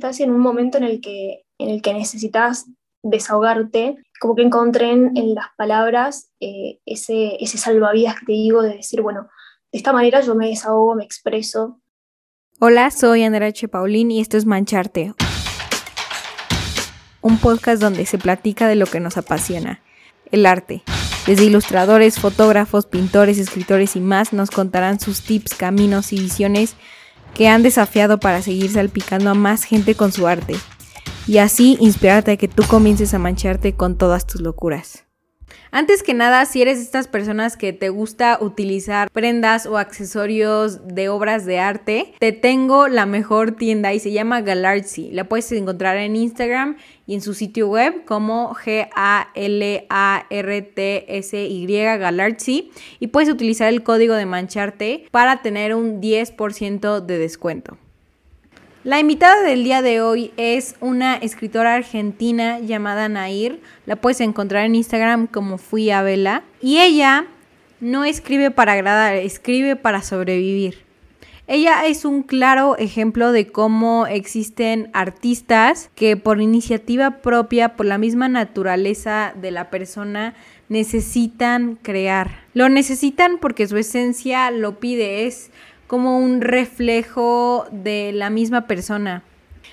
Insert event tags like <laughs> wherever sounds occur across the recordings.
estás en un momento en el que, en el que necesitas desahogarte, como que encontré en, las palabras eh, ese, ese salvavidas que te digo de decir, bueno, de esta manera yo me desahogo, me expreso. Hola, soy Andrea H. Paulín y esto es Mancharte, un podcast donde se platica de lo que nos apasiona, el arte. Desde ilustradores, fotógrafos, pintores, escritores y más nos contarán sus tips, caminos y visiones que han desafiado para seguir salpicando a más gente con su arte y así inspirarte a que tú comiences a mancharte con todas tus locuras. Antes que nada, si eres de estas personas que te gusta utilizar prendas o accesorios de obras de arte, te tengo la mejor tienda y se llama Galartsy. La puedes encontrar en Instagram y en su sitio web como G-A-L-A-R-T-S-Y Galartsy y puedes utilizar el código de mancharte para tener un 10% de descuento. La invitada del día de hoy es una escritora argentina llamada Nair. La puedes encontrar en Instagram como Fui a Vela. Y ella no escribe para agradar, escribe para sobrevivir. Ella es un claro ejemplo de cómo existen artistas que por iniciativa propia, por la misma naturaleza de la persona, necesitan crear. Lo necesitan porque su esencia lo pide, es como un reflejo de la misma persona.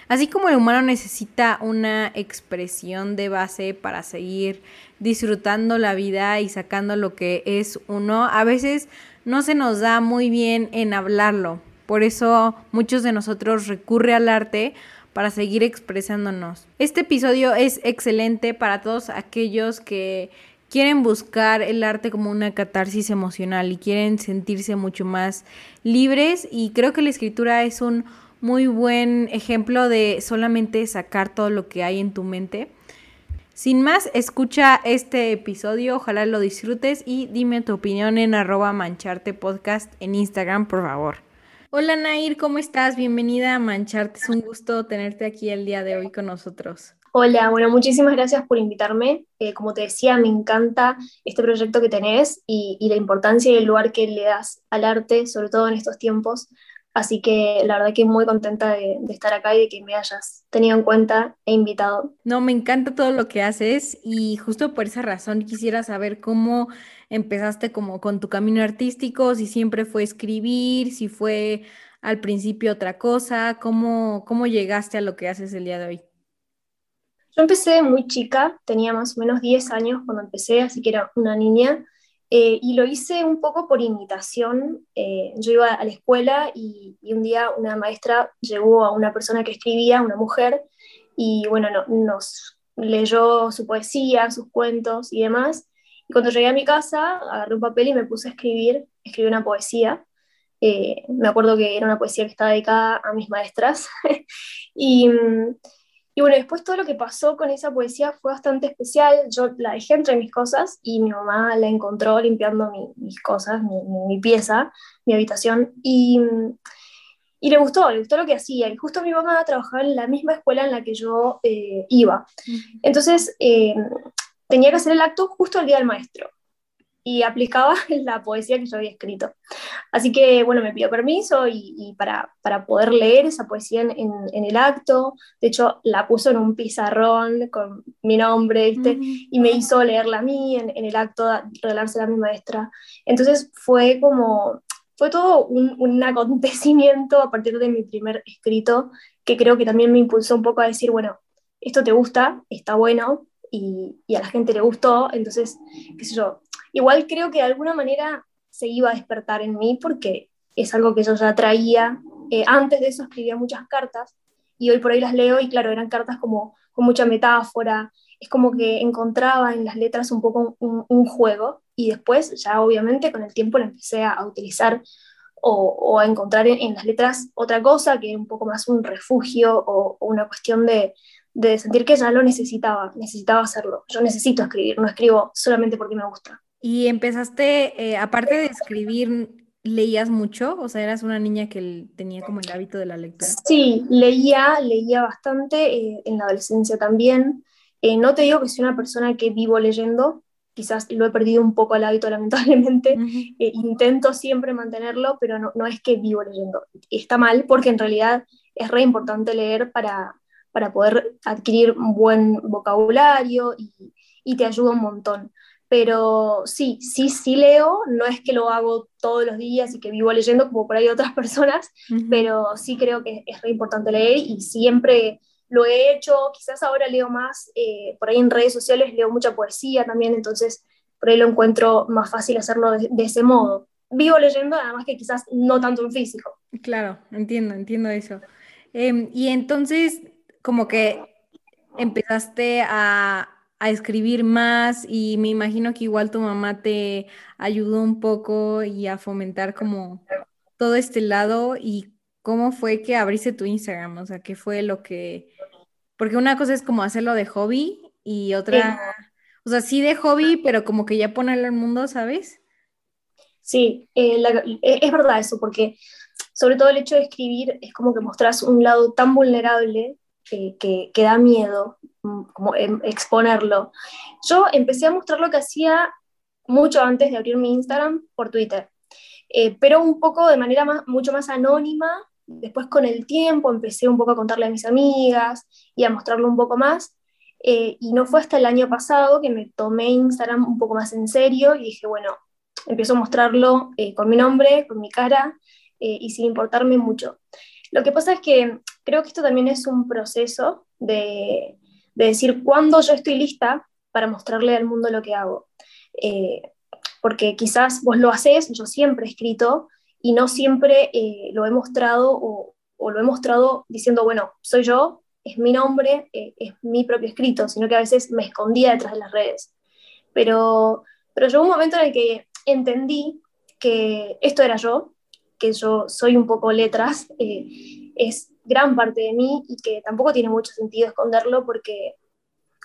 Así como el humano necesita una expresión de base para seguir disfrutando la vida y sacando lo que es uno, a veces no se nos da muy bien en hablarlo. Por eso muchos de nosotros recurren al arte para seguir expresándonos. Este episodio es excelente para todos aquellos que quieren buscar el arte como una catarsis emocional y quieren sentirse mucho más libres y creo que la escritura es un muy buen ejemplo de solamente sacar todo lo que hay en tu mente. Sin más, escucha este episodio, ojalá lo disfrutes y dime tu opinión en arroba mancharte podcast en Instagram, por favor. Hola Nair, ¿cómo estás? Bienvenida a Mancharte, es un gusto tenerte aquí el día de hoy con nosotros. Hola, bueno, muchísimas gracias por invitarme. Eh, como te decía, me encanta este proyecto que tenés y, la importancia y el lugar que le das al arte, sobre todo en estos tiempos. Así que la verdad que muy contenta de, estar acá y de que me hayas tenido en cuenta e invitado. No, me encanta todo lo que haces y justo por esa razón quisiera saber cómo empezaste como con tu camino artístico, si siempre fue escribir, si fue al principio otra cosa, cómo, cómo llegaste a lo que haces el día de hoy. Yo empecé muy chica, tenía más o menos 10 años cuando empecé, así que era una niña, eh, y lo hice un poco por imitación. Eh, yo iba a la escuela y, un día una maestra llegó a una persona que escribía, una mujer, y bueno, nos leyó su poesía, sus cuentos y demás. Y cuando llegué a mi casa, agarré un papel y me puse a escribir, escribí una poesía. Eh, me acuerdo que era una poesía que estaba dedicada a mis maestras. <laughs> y mm, y bueno, después todo lo que pasó con esa poesía fue bastante especial. Yo la dejé entre mis cosas y mi mamá la encontró limpiando mis cosas, mi, pieza, mi habitación. Y, y, le gustó, le gustó lo que hacía. Y justo mi mamá trabajaba en la misma escuela en la que yo eh, iba. Entonces eh, tenía que hacer el acto justo el día del maestro y aplicaba <laughs> la poesía que yo había escrito. Así que, bueno, me pidió permiso y, para, para, poder leer esa poesía en, en, el acto, de hecho, la puso en un pizarrón con mi nombre, ¿viste? Y me hizo leerla a mí en, en el acto, regalársela a mi maestra. Entonces fue como, fue todo un, un, acontecimiento a partir de mi primer escrito, que creo que también me impulsó un poco a decir, bueno, esto te gusta, está bueno, y, y a la gente le gustó, entonces, qué sé yo, Igual creo que de alguna manera se iba a despertar en mí porque es algo que yo ya traía. Eh, antes de eso escribía muchas cartas y hoy por hoy las leo y claro, eran cartas como con mucha metáfora. Es como que encontraba en las letras un poco un, juego y después ya obviamente con el tiempo lo empecé a, utilizar o, a encontrar en, las letras otra cosa que un poco más un refugio o, una cuestión de, de sentir que ya lo necesitaba, necesitaba hacerlo. Yo necesito escribir, no escribo solamente porque me gusta. Y empezaste, eh, aparte de escribir, ¿leías mucho? O sea, eras una niña que tenía como el hábito de la lectura. Sí, leía, leía bastante, eh, en la adolescencia también. Eh, no te digo que soy una persona que vivo leyendo, quizás lo he perdido un poco el hábito <laughs> lamentablemente. intento siempre mantenerlo, pero no, no es que vivo leyendo. Está mal porque en realidad es re importante leer para, para poder adquirir un buen vocabulario y, y te ayuda un montón. Pero sí, sí, sí leo, no es que lo hago todos los días y que vivo leyendo como por ahí otras <laughs> personas, pero sí creo que es re importante leer y siempre lo he hecho, quizás ahora leo más, eh, por ahí en redes sociales leo mucha poesía también, entonces por ahí lo encuentro más fácil hacerlo de, ese modo. Vivo leyendo, además que quizás no tanto en físico. Claro, entiendo, entiendo eso. Em, y entonces, como que empezaste a, a escribir más y me imagino que igual tu mamá te ayudó un poco y a fomentar como todo este lado y cómo fue que abriste tu Instagram, o sea, qué fue lo que, porque una cosa es como hacerlo de hobby y otra, o sea, sí de hobby, pero como que ya ponerlo al mundo, ¿sabes? Sí, eh, eh, es verdad eso, porque sobre todo el hecho de escribir es como que mostrás un lado tan vulnerable que, da miedo mm, em, exponerlo. Yo empecé a mostrar lo que hacía mucho antes de abrir mi Instagram por Twitter, eh, pero un poco de manera mucho más anónima. Después con el tiempo empecé un poco a contarle a mis amigas y a mostrarlo un poco más. Eh, y no fue hasta el año pasado que me tomé Instagram un poco más en serio y dije, bueno, empiezo a mostrarlo eh, con mi nombre, con mi cara y sin importarme mucho. Lo que pasa es que creo que esto también es un proceso de, decir cuándo yo estoy lista para mostrarle al mundo lo que hago. Eh, porque quizás vos lo haces, yo siempre he escrito y no siempre eh, lo he mostrado o, lo he mostrado diciendo, bueno, soy yo, es mi nombre, eh, es mi propio escrito, sino que a veces me escondía detrás de las redes. Pero, pero llegó un momento en el que entendí que esto era yo, que yo soy un poco letras, es gran parte de mí y que tampoco tiene mucho sentido esconderlo porque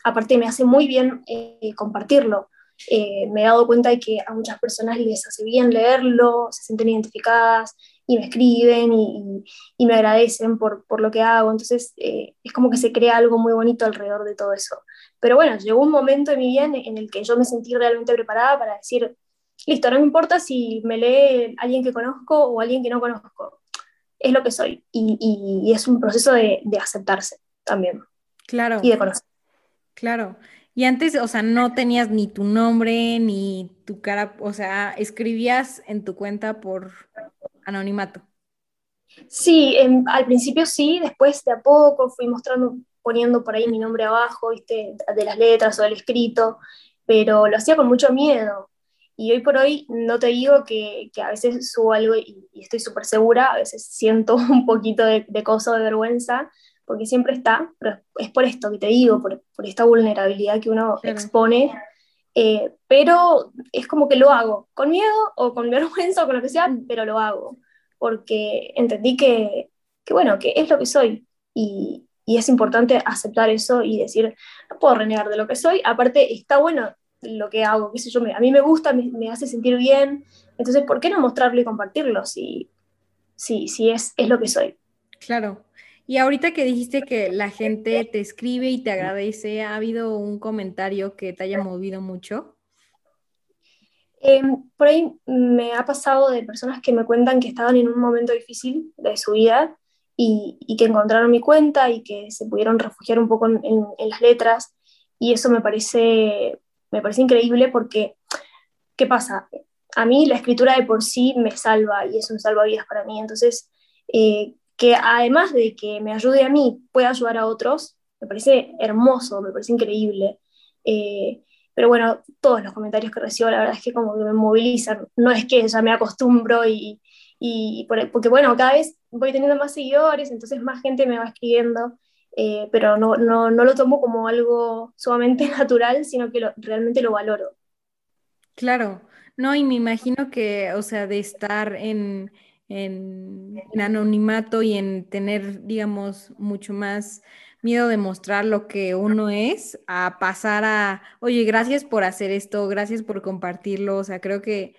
aparte me hace muy bien eh, compartirlo. Eh, me he dado cuenta de que a muchas personas les hace bien leerlo, se sienten identificadas y me escriben y, y, me agradecen por, por, lo que hago. Entonces eh, es como que se crea algo muy bonito alrededor de todo eso. Pero bueno, llegó un momento en mi vida en el que yo me sentí realmente preparada para decir, listo, no me importa si me lee alguien que conozco o alguien que no conozco es lo que soy. Y, es un proceso de, aceptarse también. Claro. Y de conocer. Claro. Y antes, o sea, no tenías ni tu nombre, ni tu cara, o sea, escribías en tu cuenta por anonimato. Sí, al principio sí, después de a poco fui mostrando, poniendo por ahí mi nombre abajo, ¿viste? de las letras o del escrito, pero lo hacía con mucho miedo, y hoy por hoy no te digo que, que a veces subo algo y, estoy súper segura, a veces siento <laughs> un poquito de, de cosa de vergüenza, porque siempre está, pero es por esto que te digo, por, por esta vulnerabilidad que uno expone. Eh, pero es como que lo hago, con miedo o con <laughs> vergüenza o con lo que sea, pero lo hago, porque entendí que, que bueno, que es lo que soy. Y, y es importante aceptar eso y decir, no puedo renegar de lo que soy. Aparte, está bueno lo que hago, qué sé yo, a mí me gusta, me, hace sentir bien, entonces, ¿por qué no mostrarlo y compartirlo si, si, si es, es lo que soy? Claro. Y ahorita que dijiste que la gente te escribe y te agradece, ¿ha habido un comentario que te haya movido mucho? Em, por ahí me ha pasado de personas que me cuentan que estaban en un momento difícil de su vida y, y que encontraron mi cuenta y que se pudieron refugiar un poco en, en las letras y eso me parece me parece increíble porque, ¿qué pasa? A mí la escritura de por sí me salva y es un salvavidas para mí. Entonces, eh, que además de que me ayude a mí, pueda ayudar a otros, me parece hermoso, me parece increíble. Eh, pero bueno, todos los comentarios que recibo, la verdad es que como que me movilizan. No es que ya me acostumbro y, y porque bueno, cada vez voy teniendo más seguidores, entonces más gente me va escribiendo. Eh, pero no, no, no, lo tomo como algo sumamente <laughs> natural, sino que realmente lo valoro. Claro, no, y me imagino que, o sea, de estar en, en, anonimato y en tener, digamos, mucho más miedo de mostrar lo que uno es, a pasar a, oye, gracias por hacer esto, gracias por compartirlo, o sea, creo que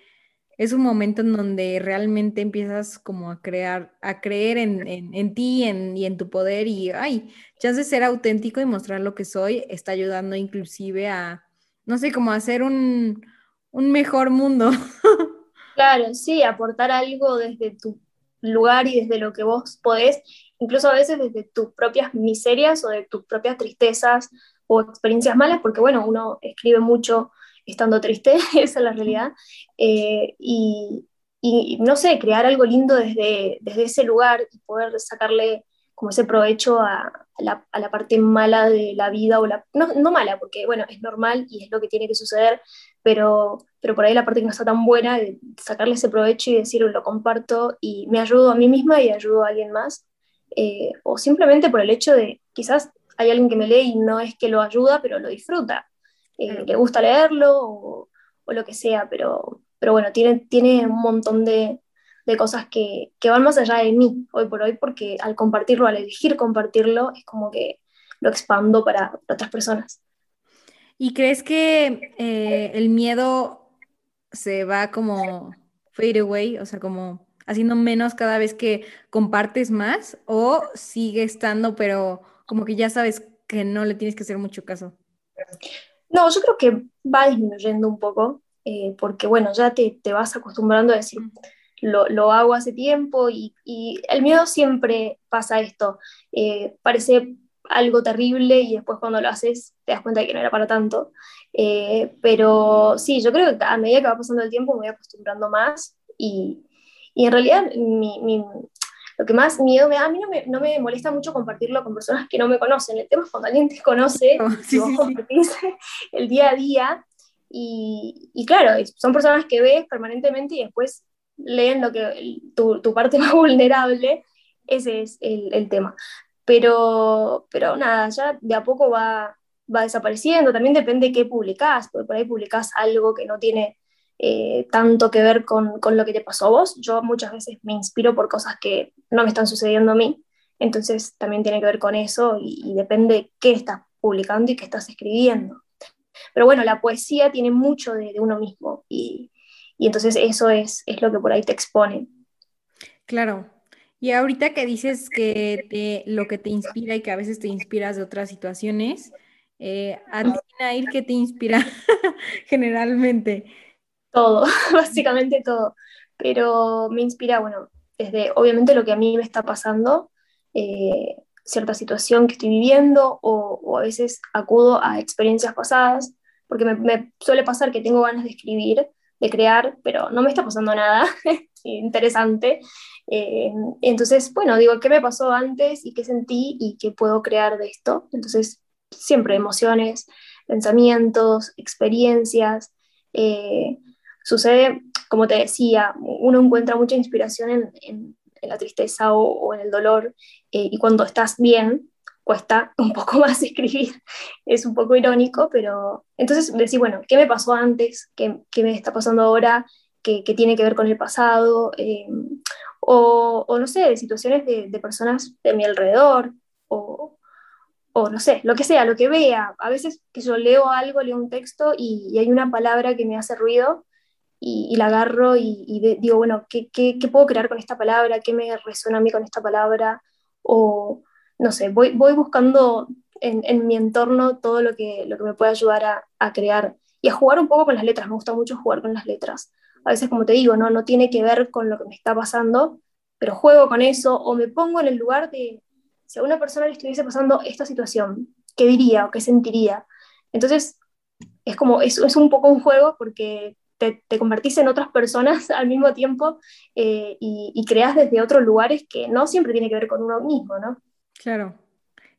es un momento en donde realmente empiezas como a crear, a creer en, en, ti y en tu poder y, ay, de ser auténtico y mostrar lo que soy está ayudando inclusive a, no sé, como hacer un, un mejor mundo. <laughs> Claro, sí, aportar algo desde tu lugar y desde lo que vos podés, incluso a veces desde tus propias miserias o de tus propias tristezas o experiencias malas, porque bueno, uno escribe mucho estando triste, <laughs> esa es la realidad, eh, y, y, no sé, crear algo lindo desde, desde ese lugar y poder sacarle como ese provecho a, la, a la, parte mala de la vida, o la, no, no, mala, porque bueno, es normal y es lo que tiene que suceder, pero, pero por ahí la parte que no está tan buena, de sacarle ese provecho y decir, lo comparto y me ayudo a mí misma y ayudo a alguien más, eh, o simplemente por el hecho de quizás hay alguien que me lee y no es que lo ayuda, pero lo disfruta, eh, le gusta leerlo o, o, lo que sea, pero, pero bueno, tiene, tiene un montón de, de cosas que, que, van más allá de mí hoy por hoy, porque al compartirlo, al elegir compartirlo, es como que lo expando para, para otras personas. ¿Y crees que eh, el miedo se va como fade away, o sea, como haciendo menos cada vez que compartes más, o sigue estando, pero como que ya sabes que no le tienes que hacer mucho caso? No, yo creo que va disminuyendo un poco, eh, porque bueno, ya te, te, vas acostumbrando a decir, lo, lo hago hace tiempo y, y, el miedo siempre pasa esto, eh, parece algo terrible y después cuando lo haces te das cuenta de que no era para tanto, eh, pero sí, yo creo que a medida que va pasando el tiempo me voy acostumbrando más y, y en realidad mi, mi, lo que más miedo me da, a mí no me, no me, molesta mucho compartirlo con personas que no me conocen. El tema es cuando alguien te conoce, <laughs> oh, sí, sí, sí. <laughs> el día a día, y, y, claro, son personas que ves permanentemente y después leen lo que, tu, tu parte <laughs> más vulnerable, ese es el, el, tema. Pero, pero nada, ya de a poco va, va desapareciendo, también depende de qué publicás, porque por ahí publicás algo que no tiene eh, tanto que ver con, con, lo que te pasó a vos. Yo muchas veces me inspiro por cosas que no me están sucediendo a mí, entonces también tiene que ver con eso y, y depende qué estás publicando y qué estás escribiendo. Pero bueno, la poesía tiene mucho de, de uno mismo y, y, entonces eso es, es lo que por ahí te expone. Claro. Y ahorita que dices que te, lo que te inspira y que a veces te inspiras de otras situaciones, eh, a ti, Nair, ¿qué te inspira <laughs> generalmente? Todo, <laughs> básicamente todo. Pero me inspira, bueno, desde obviamente lo que a mí me está pasando, eh, cierta situación que estoy viviendo, o, o, a veces acudo a experiencias pasadas, porque me, me, suele pasar que tengo ganas de escribir, de crear, pero no me está pasando nada <laughs> interesante. Eh, entonces, bueno, digo, ¿qué me pasó antes y qué sentí y qué puedo crear de esto? Entonces, siempre emociones, pensamientos, experiencias. Eh, sucede, como te decía, uno encuentra mucha inspiración en, en, en la tristeza o, o, en el dolor, eh, y cuando estás bien, cuesta <laughs> un poco más escribir. Es un poco irónico, pero entonces decir, bueno, ¿qué me pasó antes? ¿Qué, qué me está pasando ahora? ¿Qué, qué, tiene que ver con el pasado? Eh, o, o, no sé, de situaciones de, de, personas de mi alrededor, o, o no sé, lo que sea, lo que vea. A veces que yo leo algo, leo un texto y, y hay una palabra que me hace ruido y, y la agarro y, y de, digo, bueno, ¿qué, ¿qué, ¿qué, puedo crear con esta palabra? ¿Qué me resuena a mí con esta palabra? O, no sé, voy, voy buscando en, en, mi entorno todo lo que, lo que me puede ayudar a, a, crear y a jugar un poco con las letras. Me gusta mucho jugar con las letras. A veces, como te digo, no, no tiene que ver con lo que me está pasando, pero juego con eso o me pongo en el lugar de si a una persona le estuviese pasando esta situación, ¿qué diría o qué sentiría? Entonces, es como, es, es un poco un juego porque te, convertís en otras personas <laughs> al mismo tiempo eh, y, creas desde otros lugares que no siempre tiene que ver con uno mismo, ¿no? Claro,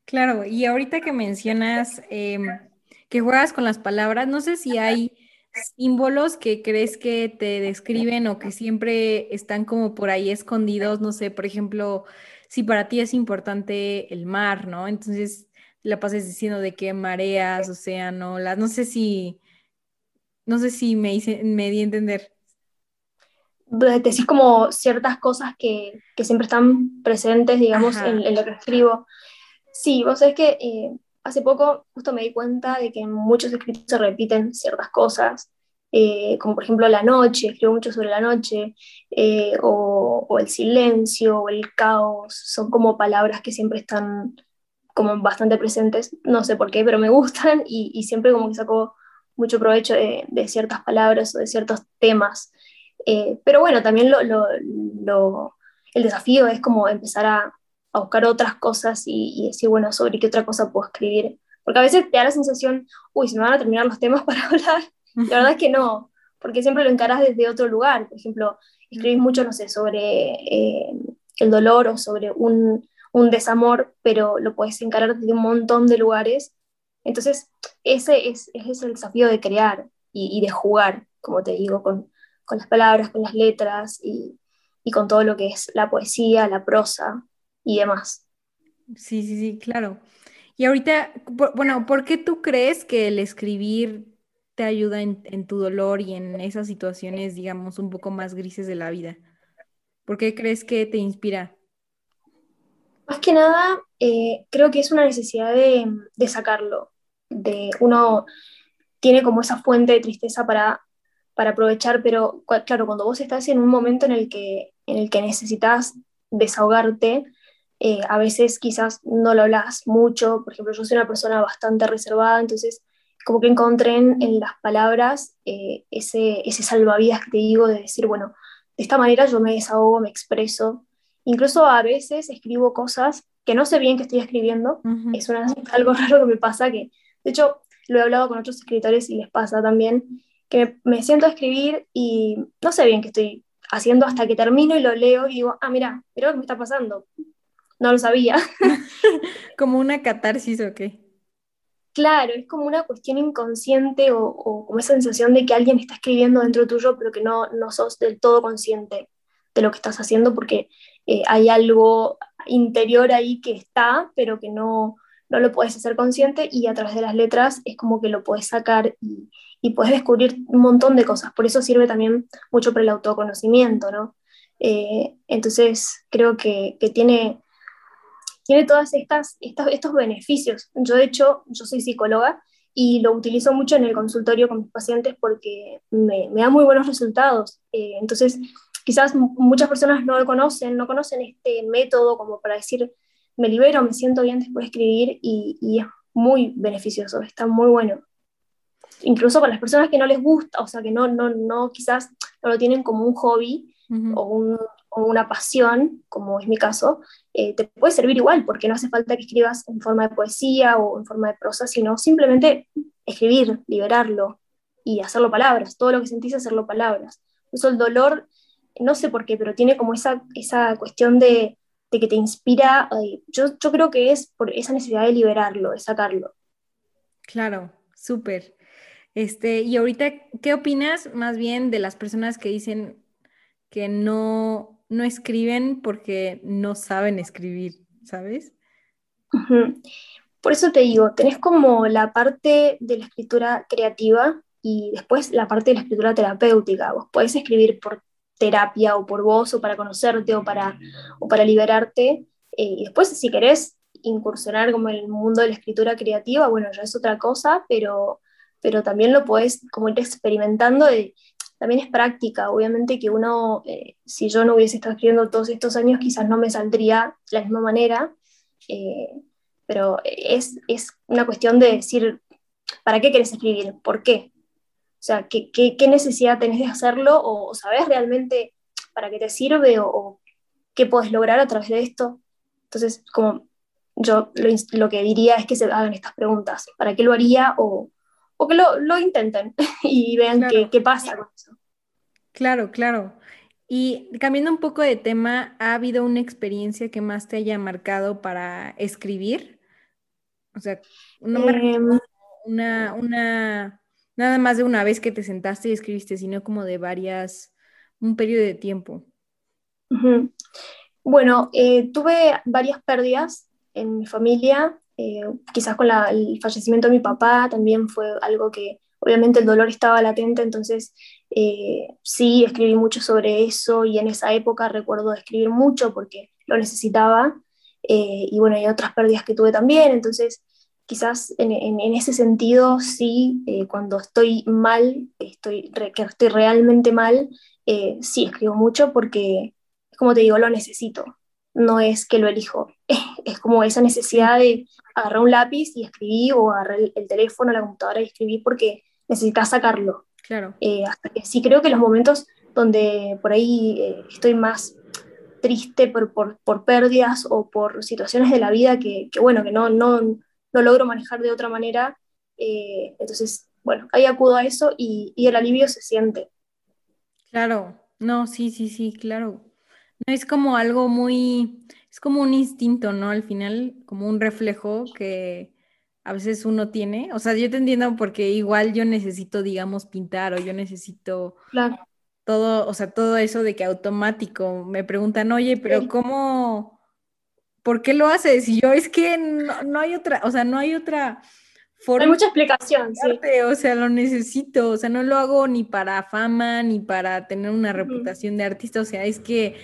claro. Y ahorita que mencionas eh, que juegas con las palabras, no sé si hay símbolos que crees que te describen o que siempre están como por ahí escondidos, no sé, por ejemplo, si para ti es importante el mar, ¿no? Entonces la pases diciendo de qué mareas, océano, las, no sé si no sé si me, hice, me di a entender. Decís como ciertas cosas que, que siempre están presentes, digamos, en, en, lo que escribo. Sí, vos sabés que eh, hace poco justo me di cuenta de que en muchos escritos se repiten ciertas cosas, eh, como por ejemplo la noche, escribo mucho sobre la noche, eh, o, o, el silencio, o el caos, son como palabras que siempre están como bastante presentes, no sé por qué, pero me <laughs> gustan y, y siempre como que saco mucho provecho de, ciertas palabras o de ciertos temas. Eh, pero bueno, también lo, el desafío es como empezar a, buscar otras cosas y, decir, bueno, sobre qué otra cosa puedo escribir. Porque a veces te da la sensación, uy, se me van a terminar los temas <laughs> para hablar. La verdad es que no, porque siempre lo encarás desde otro lugar. Por ejemplo, escribís mucho, no sé, sobre eh, el dolor o sobre un, un desamor, pero lo puedes encarar desde un montón de lugares. Entonces, ese es, ese es el desafío de crear y, y, de jugar, como te digo, con, con las palabras, con las letras y, y con todo lo que es la poesía, la prosa y demás. Sí, sí, sí, claro. Y ahorita, bueno, ¿por qué tú crees que el escribir te ayuda en, en, tu dolor y en esas situaciones, digamos, un poco más grises de la vida? ¿Por qué crees que te inspira? Más que nada, eh, creo que es una necesidad de, de, sacarlo. De uno tiene como esa fuente de tristeza para, para aprovechar, pero claro, cuando vos estás en un momento en el que, en el que necesitas desahogarte, eh, a veces quizás no lo hablas mucho, por ejemplo, yo soy una persona bastante reservada, entonces como que encontré en, en las palabras eh, ese, ese salvavidas que te digo de decir, bueno, de esta manera yo me desahogo, me expreso, incluso a veces escribo cosas que no sé bien que estoy escribiendo, uh -huh. es una, <laughs> algo raro que me pasa, que de hecho lo he hablado con otros escritores y les pasa también, que me, me siento a escribir y no sé bien qué estoy haciendo hasta que termino y lo leo y digo, ah, mira, mira lo que me está pasando, no lo sabía. <laughs> como una catarsis o qué. Claro, es como una cuestión inconsciente o, o, como esa sensación de que alguien está escribiendo dentro tuyo, pero que no, no sos del todo consciente de lo que estás haciendo porque eh, hay algo interior ahí que está, pero que no, no lo puedes hacer consciente y a través de las letras es como que lo puedes sacar y, y puedes descubrir un montón de cosas. Por eso sirve también mucho para el autoconocimiento, ¿no? Eh, entonces creo que, que tiene tiene estas, estas, estos beneficios. Yo, de hecho, yo soy psicóloga y lo utilizo mucho en el consultorio con mis pacientes porque me, me da muy buenos resultados. Eh, entonces, quizás muchas personas no lo conocen, no conocen este método como para decir, me libero, me siento bien después de escribir y, y es muy beneficioso, está muy bueno. Incluso para las personas que no les gusta, o sea, que no, no, no quizás no lo tienen como un hobby uh -huh. o un, o una pasión, como es mi caso, eh, te puede servir igual, porque no hace falta que escribas en forma de poesía o en forma de prosa, sino simplemente escribir, liberarlo y hacerlo palabras, todo lo que sentís hacerlo palabras. Eso el dolor, no sé por qué, pero tiene como esa, esa cuestión de, de que te inspira, yo, yo creo que es por esa necesidad de liberarlo, de sacarlo. Claro, súper. Este, y ahorita, ¿qué opinas más bien de las personas que dicen que no, no escriben porque no saben escribir, ¿sabes? Uh -huh. Por eso te digo, tenés como la parte de la escritura creativa y después la parte de la escritura terapéutica. Vos podés escribir por terapia o por vos o para conocerte o para, o para liberarte. Eh, y después, si querés incursionar como en el mundo de la escritura creativa, bueno, ya es otra cosa, pero, pero también lo podés como ir experimentando de, también es práctica. Obviamente que uno, eh, si yo no hubiese estado escribiendo todos estos años, quizás no me saldría de la misma manera, eh, pero es, es, una cuestión de decir, ¿para qué querés escribir? ¿Por qué? O sea, ¿qué, qué, qué necesidad tenés de hacerlo? ¿O, sabés realmente para qué te sirve? ¿O, o qué podés lograr a través de esto? Entonces, como yo lo, lo, que diría es que se hagan estas preguntas. ¿Para qué lo haría? O, o que lo, lo intenten <laughs> y vean claro. qué, qué, pasa con eso. Claro, claro. Y cambiando un poco de tema, ¿ha habido una experiencia que más te haya marcado para escribir? O sea, no me eh, una, una, nada más de una vez que te sentaste y escribiste, sino como de varias, un periodo de tiempo. Bueno, eh, tuve varias pérdidas en mi familia eh, quizás con la, el fallecimiento de mi papá también fue algo que obviamente el dolor estaba latente, entonces eh, sí escribí mucho sobre eso y en esa época recuerdo escribir mucho porque lo necesitaba y bueno, hay otras pérdidas que tuve también, entonces quizás en, en, en ese sentido sí, eh, cuando estoy mal, estoy, que estoy realmente mal, eh, sí escribo mucho porque, como te digo, lo necesito no es que lo elijo, <laughs> es como esa necesidad de agarrar un lápiz y escribir o agarrar el, el teléfono, la computadora y escribir porque necesitas sacarlo. Claro. Eh, hasta que sí creo que los momentos donde por ahí estoy más triste por, por, pérdidas o por situaciones de la vida que, bueno, que no, no, no, logro manejar de otra manera. Eh, entonces, bueno, ahí acudo a eso y, y, el alivio se siente. Claro, no, sí, sí, sí, claro. No es como algo muy, es como un instinto, ¿no? Al final, como un reflejo que a veces uno tiene. O sea, yo te entiendo porque igual yo necesito, digamos, pintar o yo necesito claro todo, o sea, todo eso de que automático me preguntan, oye, pero ¿cómo, por qué lo haces? Y yo, es que no, hay otra, o sea, no hay otra forma. Hay mucha explicación, sí. O sea, lo necesito, o sea, no lo hago ni para fama, ni para tener una reputación de artista, o sea, es que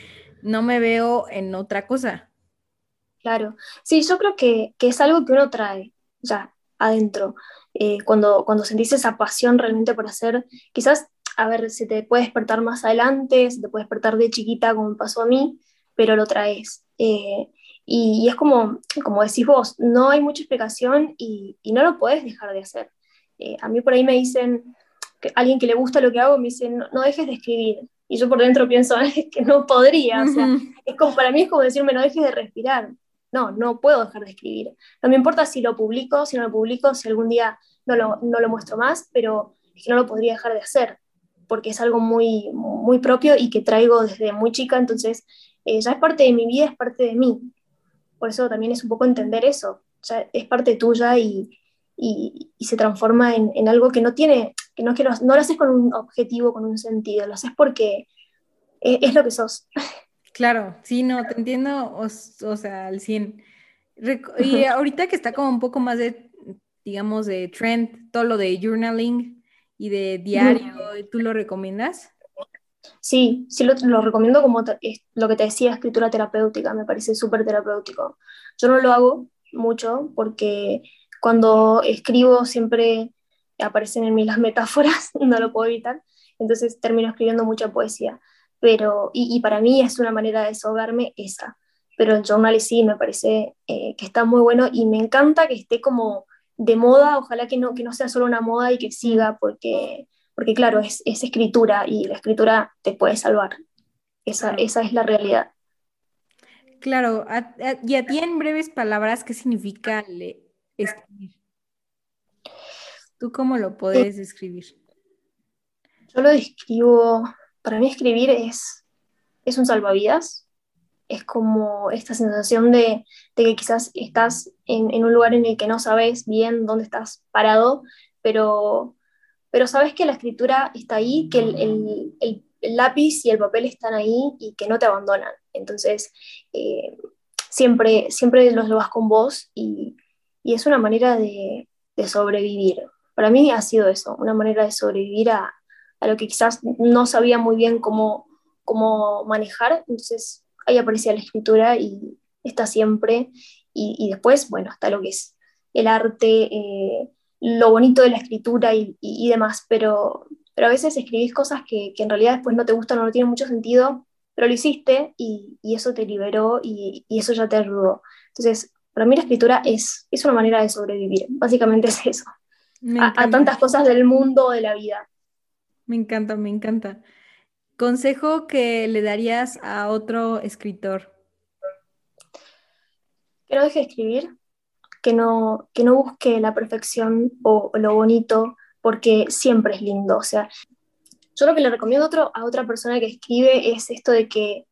no me veo en otra cosa. Claro, sí, yo creo que, es algo que uno trae ya adentro. Eh, cuando, cuando sentís esa pasión realmente por hacer, quizás a ver, se te puede despertar más adelante, se te puede despertar de chiquita como me pasó a mí, pero lo traes. Eh, y, es como, como decís vos, no hay mucha explicación y, no lo puedes dejar de hacer. Eh, a mí por ahí me dicen, que alguien que le gusta lo que hago, me dice, no, dejes de escribir. Y yo por dentro pienso, <laughs> que no podría. O sea, es como, para mí es como decirme, no dejes de respirar. No, no puedo dejar de escribir. No me importa si lo publico, si no lo publico, si algún día no lo, no lo muestro más, pero es que no lo podría dejar de hacer porque es algo muy, muy propio y que traigo desde muy chica, entonces eh, ya es parte de mi vida, es parte de mí. Por eso también es un poco entender eso, ya es parte tuya y, y, se transforma en, en, algo que no tiene, que no, que lo, no lo haces con un objetivo, con un sentido, lo haces porque es, es lo que sos. Claro, sí, no, te entiendo, o, o sea, al 100. Y ahorita que está como un poco más de, digamos, de trend, todo lo de journaling, y de diario, ¿tú lo recomiendas? Sí, sí lo, lo recomiendo como lo que te decía, escritura terapéutica, me parece súper terapéutico. Yo no lo hago mucho porque cuando escribo siempre aparecen en mí las <laughs> metáforas, no lo puedo evitar, entonces termino escribiendo mucha poesía. Pero, y, para mí es una manera de desahogarme esa. Pero el journal sí me parece eh, que está muy bueno y me encanta que esté como de moda, ojalá que no, que no sea solo una moda y que siga, porque, porque claro, es, escritura y la escritura te puede salvar. Esa, esa es la realidad. Claro, y a ti en breves palabras, ¿qué significa escribir? ¿Tú cómo lo puedes describir? Yo lo describo, para mí escribir es, es un salvavidas, es como esta sensación de, que quizás estás en, un lugar en el que no sabes bien dónde estás parado, pero, pero sabes que la escritura está ahí, que el, lápiz y el papel están ahí y que no te abandonan. Entonces, eh, siempre, siempre los vas con vos y, es una manera de, sobrevivir. Para mí ha sido eso, una manera de sobrevivir a, lo que quizás no sabía muy bien cómo, cómo manejar. Entonces, ahí aparecía la escritura y está siempre. Y, después, bueno, está lo que es el arte, eh, lo bonito de la escritura y, demás, pero, pero a veces escribís cosas que, en realidad después no te gustan o no tienen mucho sentido, pero lo hiciste y, eso te liberó y, eso ya te ayudó. Entonces, para mí la escritura es, es una manera de sobrevivir, básicamente es eso, a, a tantas cosas del mundo, de la vida. Me encanta, me encanta. Consejo que le darías a otro escritor. Que no deje de escribir, que no, que no busque la perfección o, lo bonito, porque siempre es lindo. O sea, yo lo que le recomiendo a, otra persona que escribe es esto de que,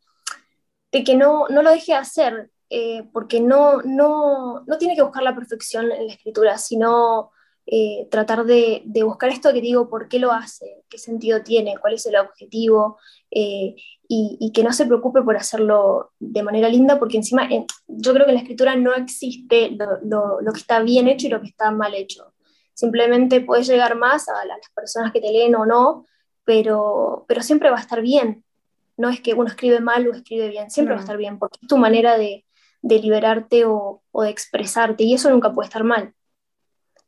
de que no, no lo deje de hacer, eh, porque no, no, no tiene que buscar la perfección en la escritura, sino eh, tratar de, buscar esto que digo, por qué lo hace, qué sentido tiene, cuál es el objetivo, eh, y, que no se preocupe por hacerlo de manera linda, porque encima eh, yo creo que en la escritura no existe lo, que está bien hecho y lo que está mal hecho. Simplemente puedes llegar más a las personas que te leen o no, pero, pero siempre va a estar bien. No es que uno escribe mal o escribe bien, siempre va a estar bien, porque es tu manera de, liberarte o, o de expresarte, y eso nunca puede estar mal.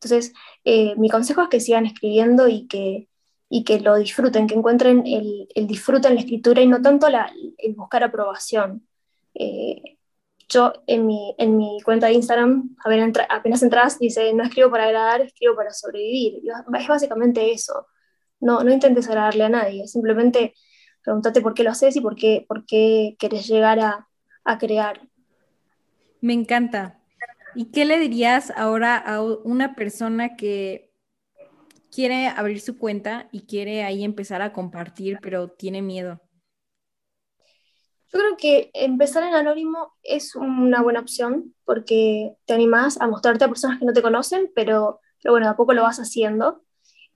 Entonces, eh, mi consejo es que sigan escribiendo y que, y que lo disfruten, que encuentren el, el disfrute en la escritura y no tanto el buscar aprobación. Eh, yo en mi, en mi cuenta de Instagram, apenas entras, dice, no escribo para agradar, escribo para sobrevivir. Es básicamente eso. No, no intentes agradarle a nadie, simplemente Pregúntate por qué lo haces y por qué, por qué querés llegar a, a crear. Me encanta. ¿Y qué le dirías ahora a una persona que quiere abrir su cuenta y quiere ahí empezar a compartir, pero tiene miedo? Yo creo que empezar en anónimo es una buena opción porque te animás a mostrarte a personas que no te conocen, pero, pero bueno, a poco lo vas haciendo.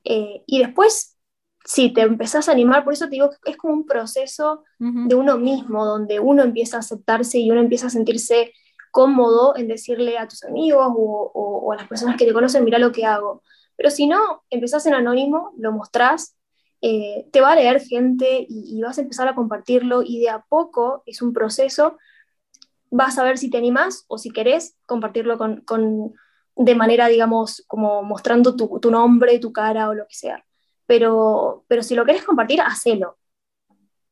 Eh, y después, si te empezás a animar, por eso te digo que es como un proceso de uno mismo, donde uno empieza a aceptarse y uno empieza a sentirse cómodo en decirle a tus amigos o, a las personas que te conocen, mira lo que hago. Pero si no, empezás en anónimo, lo mostrás eh, te va a leer gente y, vas a empezar a compartirlo y de a poco es un proceso, vas a ver si te animás o si querés compartirlo con, con de manera, digamos, como mostrando tu, tu, nombre, tu cara o lo que sea. Pero, pero si lo querés compartir, hacelo,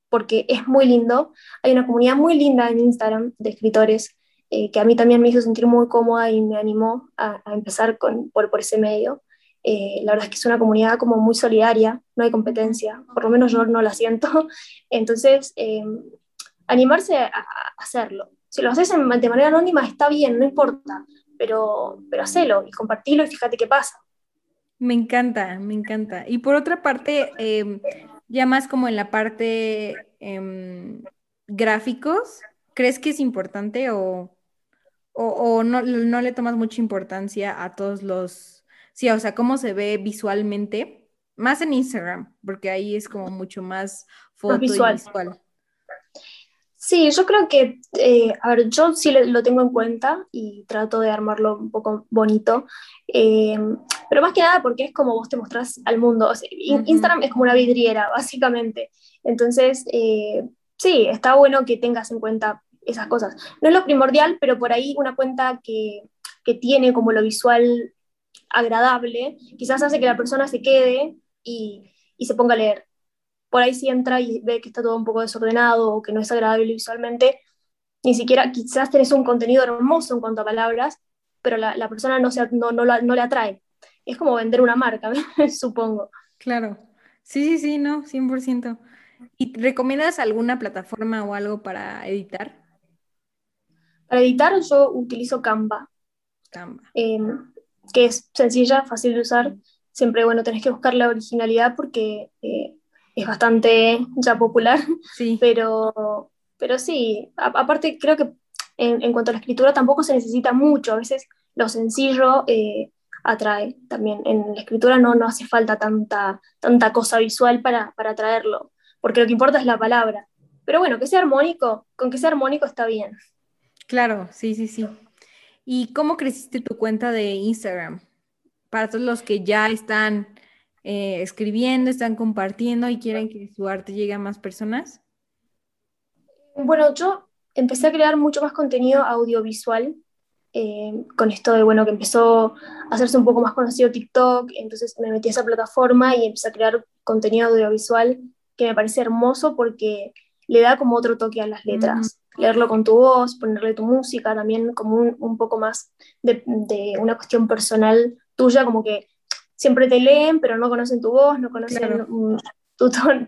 porque es muy lindo. Hay una comunidad muy linda en Instagram de escritores eh, que a mí también me hizo sentir muy cómoda y me animó a, a empezar con, por, por ese medio. Eh, la verdad es que es una comunidad como muy solidaria, no hay competencia, por lo menos yo no la siento. <laughs> Entonces, eh, animarse a, hacerlo. Si lo haces de manera anónima está bien, no importa, pero, pero hacelo y compartilo y fíjate qué pasa. Me encanta, me encanta. Y por otra parte, em, ya más como en la parte em, gráficos, ¿crees que es importante o, o, o no, no le tomas mucha importancia a todos los Sí, o sea, cómo se ve visualmente, más en Instagram, porque ahí es como mucho más foto visual. visual. Sí, yo creo que, eh, a ver, yo sí lo tengo en cuenta y trato de armarlo un poco bonito, eh, pero más que nada porque es como vos te mostrás al mundo. Instagram es como una vidriera, básicamente. Entonces, eh, sí, está bueno que tengas en cuenta esas cosas. No es lo primordial, pero por ahí una cuenta que, que tiene como lo visual agradable, quizás hace que la persona se quede y, y se ponga a leer. Por ahí si entra y ve que está todo un poco desordenado o que no es agradable visualmente, ni siquiera quizás tenés un contenido hermoso en cuanto a palabras, pero la, la persona no, se, no, no, no, le atrae. Es como vender una marca, <laughs> supongo. Claro. Sí, sí, sí, no, 100%. ¿Y recomiendas alguna plataforma o algo para editar? Para editar yo utilizo Canva. Canva. Em, que es sencilla, fácil de usar. Siempre, bueno, tenés que buscar la originalidad porque eh, es bastante ya popular, sí. <laughs> pero, pero sí, aparte creo que en, cuanto a la escritura tampoco se necesita mucho, a veces lo sencillo eh, atrae también. En la escritura no, no hace falta tanta, tanta cosa visual para, para atraerlo, porque lo que importa es la palabra. Pero bueno, que sea armónico, con que sea armónico está bien. Claro, sí, sí, sí. ¿Y cómo creciste tu cuenta de Instagram? Para todos los que ya están eh, escribiendo, están compartiendo y quieren que su arte llegue a más personas. Bueno, yo empecé a crear mucho más contenido audiovisual eh, con esto de, bueno, que empezó a hacerse un poco más conocido TikTok, entonces me metí a esa plataforma y empecé a crear contenido audiovisual que me parece hermoso porque le da como otro toque a las letras leerlo con tu voz, ponerle tu música, también como un, poco más de, una cuestión personal tuya, como que siempre te leen, pero no conocen tu voz, no conocen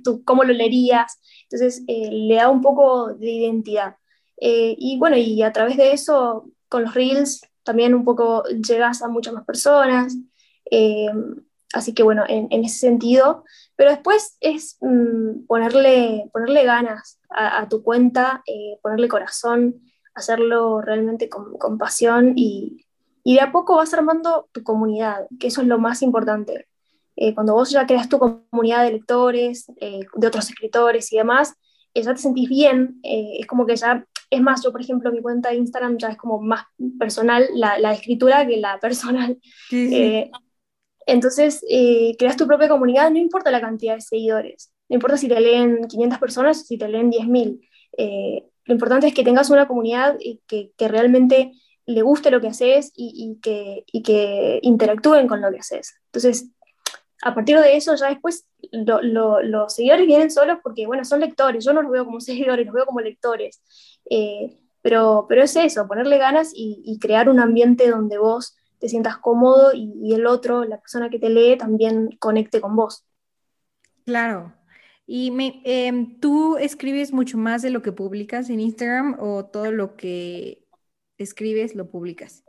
tu, cómo lo leerías, entonces eh, le da un poco de identidad. Eh, y bueno, y a través de eso, con los reels, también un poco llegas a muchas más personas. Eh, así que bueno, en, ese sentido, pero después es mm, ponerle, ponerle ganas a, tu cuenta, eh, ponerle corazón, hacerlo realmente con, pasión y, de a poco vas armando tu comunidad, que eso es lo más importante. Eh, cuando vos ya creas tu comunidad de lectores, eh, de otros escritores y demás, ya te sentís bien, es como que ya, es más, yo por ejemplo mi cuenta de Instagram ya es como más personal la, la escritura que la <laughs> personal. Entonces, creas tu propia comunidad, no importa la cantidad de seguidores. No importa si te leen 500 personas o si te leen 10.000. Eh, lo importante es que tengas una comunidad que, que realmente le guste lo que haces y, que, y, interactúen con lo que haces. Entonces, a partir de eso, ya después los seguidores vienen solos porque, bueno, son lectores. Yo no los veo como <laughs> seguidores, los veo como lectores. Eh, pero, pero es eso, ponerle ganas y, crear un ambiente donde vos te sientas cómodo y, y el otro, la persona que te lee, también conecte con vos. Claro, Y me, em, ¿tú escribes mucho más de lo que publicas en Instagram o todo lo que escribes lo publicas?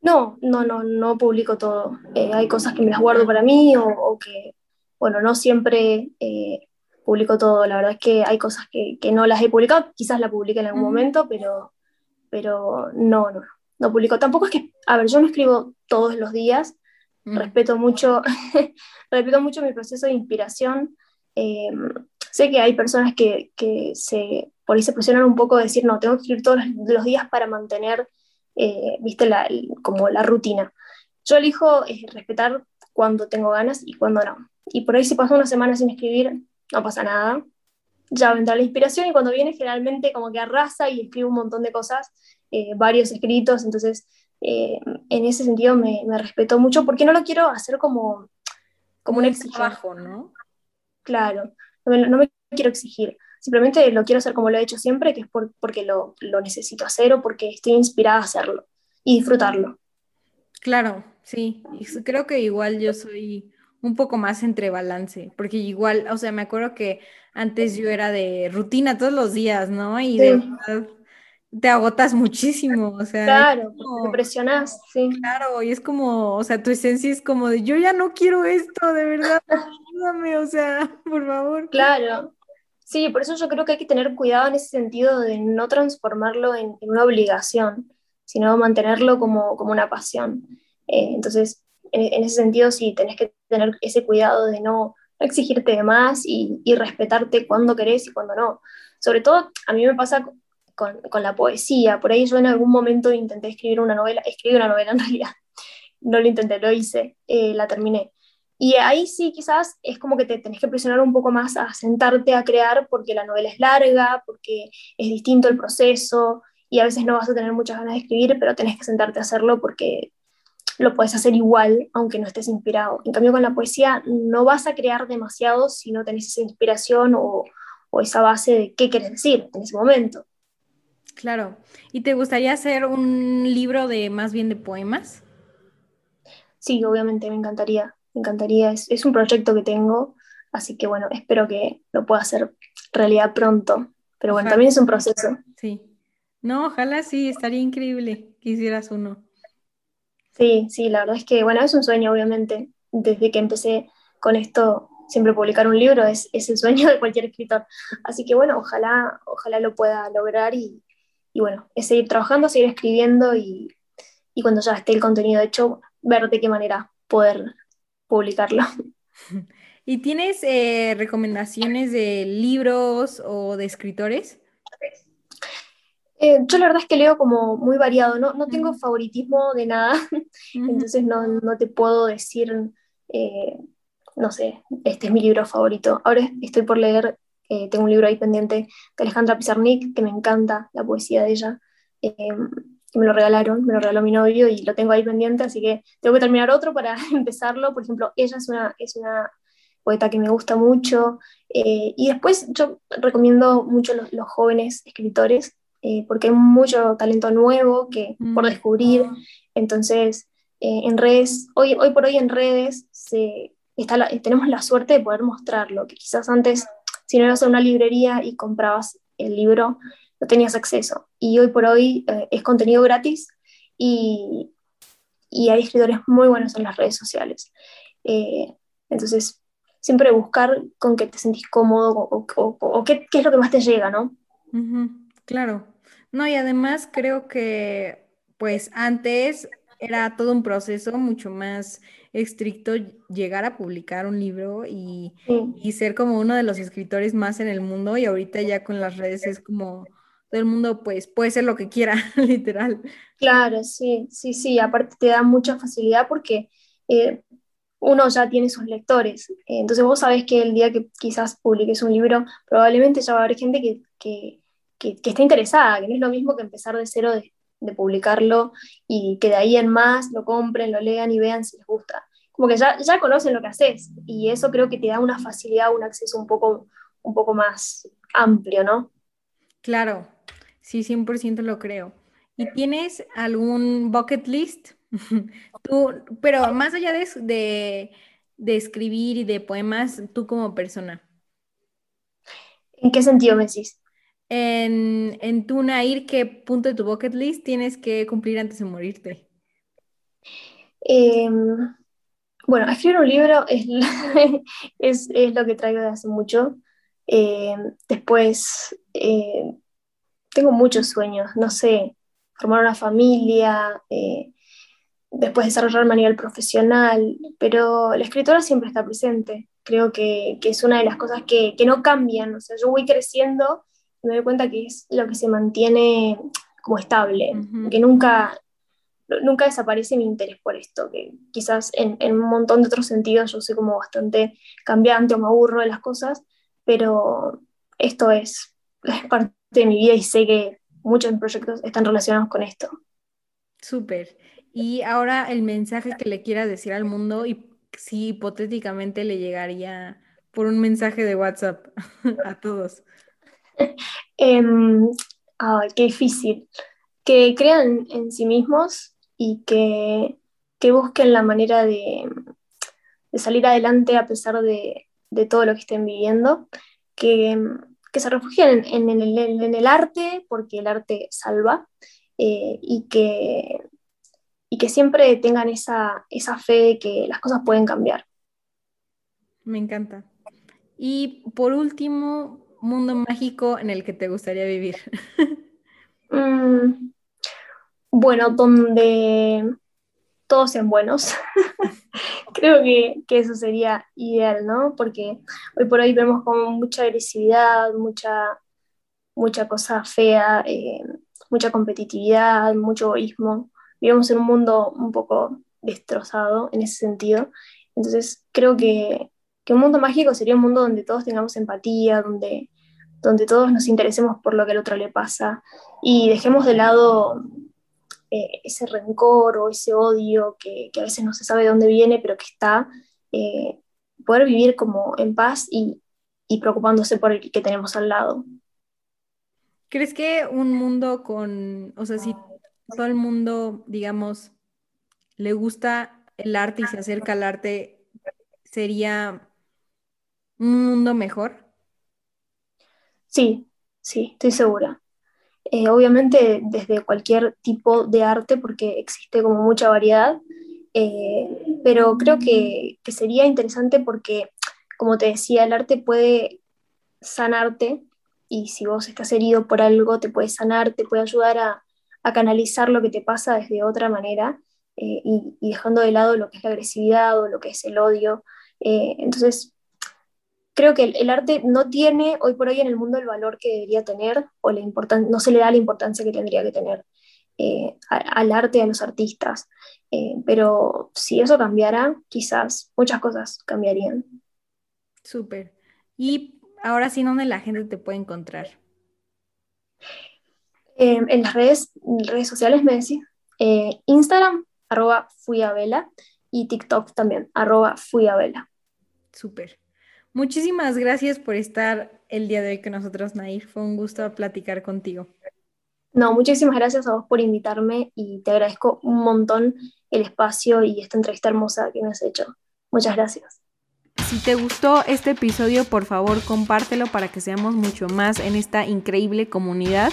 No, no, no, no publico todo. Eh, hay cosas que me las guardo para mí o, que, bueno, no siempre eh, publico todo. La verdad es que hay cosas que, no las he publicado, quizás la publique en algún momento, pero, pero no, no, no publico. Tampoco es que, a ver, yo no escribo todos los días, mm. respeto mucho, <laughs> respeto mucho mi proceso de inspiración. Em, sé que hay personas que, se, por ahí se presionan un poco de decir, no, tengo que escribir todos los días para mantener eh, viste, la, como la rutina. Yo elijo eh, respetar cuando tengo ganas y cuando no. Y por ahí si paso una semana sin escribir, no pasa nada. Ya vendrá la inspiración y cuando viene generalmente como que arrasa y escribo un montón de cosas, eh, varios escritos, entonces en ese sentido me, me, respeto mucho porque no lo quiero hacer como, como un trabajo, ¿no? Claro, no me quiero exigir simplemente lo quiero hacer como lo he hecho siempre, que es porque lo, necesito hacer o porque estoy inspirada a hacerlo y disfrutarlo. Claro, sí, creo que igual yo soy un poco más entre balance, porque igual, o sea, me acuerdo que antes yo era de rutina todos los días, ¿no? Y de verdad te agotas muchísimo, o sea. Claro, te presionas, sí. Claro, y es como, o sea, tu esencia es como de, yo ya no quiero esto, de verdad, <laughs> ayúdame, o sea, <laughs> por favor. Claro, Sí, por eso yo creo que hay que tener cuidado en ese sentido de no transformarlo en, una obligación, sino mantenerlo como, una pasión. Eh, entonces, en, ese sentido sí, tenés que tener ese cuidado de no, exigirte de más y, respetarte cuando querés y cuando no. Sobre todo, a mí me pasa con, la poesía. Por ahí yo en algún momento intenté escribir una novela, escribí una novela en realidad. <laughs> No lo intenté, lo hice, eh, la terminé. Y ahí sí, quizás es como que te tenés que presionar un poco más a sentarte a crear porque la novela es larga, porque es distinto el proceso y a veces no vas a tener muchas ganas de escribir, pero tenés que sentarte a hacerlo porque lo puedes hacer igual aunque no estés inspirado. En cambio con la poesía no vas a crear demasiado si no tenés esa inspiración o, o esa base de qué quieres decir en ese momento. Claro. ¿Y te gustaría hacer un libro de más bien de poemas? Sí, obviamente me encantaría me encantaría, es, un proyecto que tengo, así que bueno, espero que lo pueda hacer realidad pronto, pero bueno, también es un proceso. Sí, no, ojalá sí, estaría increíble que hicieras uno. Sí, sí, la verdad es que bueno, es un sueño obviamente, desde que empecé con esto, siempre publicar un libro es, es el sueño de cualquier escritor, así que bueno, ojalá, ojalá lo pueda lograr y, y bueno, es seguir trabajando, seguir escribiendo y, y cuando ya esté el contenido hecho, ver de qué manera poder publicarlo. <laughs> <laughs> ¿Y tienes eh, recomendaciones de libros o de escritores? Eh, yo la verdad es que leo como muy variado, no, no tengo favoritismo de nada, <laughs> entonces no, no, te puedo decir, eh, no sé, este es mi libro favorito. Ahora estoy por leer, tengo un libro ahí pendiente de Alejandra Pizarnik, que me encanta la poesía de ella me lo regalaron, me lo regaló mi novio y lo tengo ahí pendiente, así que tengo que terminar otro para <laughs> empezarlo. Por ejemplo, ella es una, es una poeta que me gusta mucho. Eh, y después yo recomiendo mucho los, los jóvenes escritores, eh, porque hay mucho talento nuevo que, por mm. descubrir. Entonces, eh, en redes, hoy, hoy por hoy en redes se, está tenemos la suerte de poder mostrarlo, que quizás antes, si no ibas a una librería y comprabas el libro, no tenías acceso. Y hoy por hoy eh, es contenido gratis y, y, hay escritores muy buenos en las redes sociales. Eh, entonces, siempre buscar con que te sentís cómodo o, qué, qué, es lo que más te llega, ¿no? claro. No, y además creo que, pues antes era todo un proceso mucho más estricto llegar a publicar un libro y, y, ser como uno de los escritores más en el mundo y ahorita ya con las redes es como todo el mundo pues puede ser lo que quiera, <laughs> literal. Claro, sí, sí, sí, aparte te da mucha facilidad porque eh, uno ya tiene sus lectores, entonces vos sabés que el día que quizás publiques un libro, probablemente ya va a haber gente que, que, que, está interesada, que no es lo mismo que empezar de cero de, de, publicarlo y que de ahí en más lo compren, lo lean y vean si les gusta. Como que ya, ya conocen lo que haces y eso creo que te da una facilidad, un acceso un poco, un poco más amplio, ¿no? Claro, Sí, 100% lo creo. ¿Y tienes algún bucket list? <laughs> tú, pero más allá de, de, escribir y de poemas, tú como persona. ¿En qué sentido me decís? En, en tu Nair, ¿qué punto de tu bucket list tienes que cumplir antes de morirte? Em, bueno, escribir un libro es, <laughs> es, es, lo que traigo de hace mucho. Em, después, eh, tengo muchos sueños, no sé, formar una familia, eh, después desarrollarme a nivel profesional, pero la escritora siempre está presente. Creo que, que es una de las cosas que, que, no cambian. O sea, yo voy creciendo me doy cuenta que es lo que se mantiene como estable, uh -huh. que nunca, nunca desaparece mi interés por esto, que quizás en, en, un montón de otros sentidos yo soy como bastante cambiante o me aburro de las cosas, pero esto es, es parte de mi vida y sé que muchos proyectos están relacionados con esto. Súper. Y ahora el mensaje que le quieras decir al mundo y si hipotéticamente le llegaría por un mensaje de WhatsApp <laughs> a todos. <laughs> oh, qué difícil. Que crean en sí mismos y que, que busquen la manera de, de, salir adelante a pesar de, de, todo lo que estén viviendo. Que, que se refugien en, en, el, en, el, arte, porque el arte salva, eh, y, que, y que siempre tengan esa, esa fe de que las cosas pueden cambiar. Me encanta. Y por último, mundo mágico en el que te gustaría vivir. <laughs> mm, bueno, donde todos sean buenos. <laughs> Creo que, que, eso sería ideal, ¿no? Porque hoy por hoy vemos como mucha agresividad, mucha, mucha cosa fea, eh, mucha competitividad, mucho egoísmo. Vivimos en un mundo un poco destrozado en ese sentido. Entonces creo que, que un mundo mágico sería un mundo donde todos tengamos empatía, donde, donde todos nos interesemos por lo que al otro le pasa y dejemos de lado eh, ese rencor o ese odio que, que, a veces no se sabe de dónde viene, pero que está, eh, poder vivir como en paz y, y, preocupándose por el que tenemos al lado. ¿Crees que un mundo con, o sea, si todo el mundo, digamos, le gusta el arte y se acerca al arte, sería un mundo mejor? Sí, sí, estoy segura. Eh, obviamente desde cualquier tipo de arte, porque existe como mucha variedad, eh, pero creo que, que, sería interesante porque, como te decía, el arte puede sanarte y si vos estás herido por algo, te puede sanar, te puede ayudar a, a canalizar lo que te pasa desde otra manera eh, y, y, dejando de lado lo que es la agresividad o lo que es el odio. Entonces, creo que el, el, arte no tiene hoy por hoy en el mundo el valor que debería tener o la no se le da la importancia que tendría que tener eh, a, al arte y a los artistas. Eh, pero si eso cambiara, quizás muchas cosas cambiarían. Súper. Y ahora sí, ¿dónde la gente te puede encontrar? Eh, en las redes, redes sociales me decís. Instagram, arroba fuiabela, y TikTok también, arroba fuiabela. Súper. Muchísimas gracias por estar el día de hoy con nosotros, Nair. Fue un gusto platicar contigo. No, muchísimas gracias a vos por invitarme y te agradezco un montón el espacio y esta entrevista hermosa que me has hecho. Muchas gracias. Si te gustó este episodio, por favor compártelo para que seamos mucho más en esta increíble comunidad.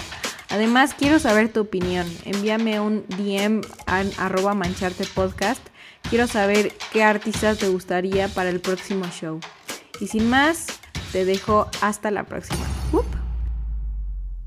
Además, quiero saber tu opinión. Envíame un DM a arroba mancharte podcast. Quiero saber qué artista te gustaría para el próximo show. Y sin más, te dejo hasta la próxima.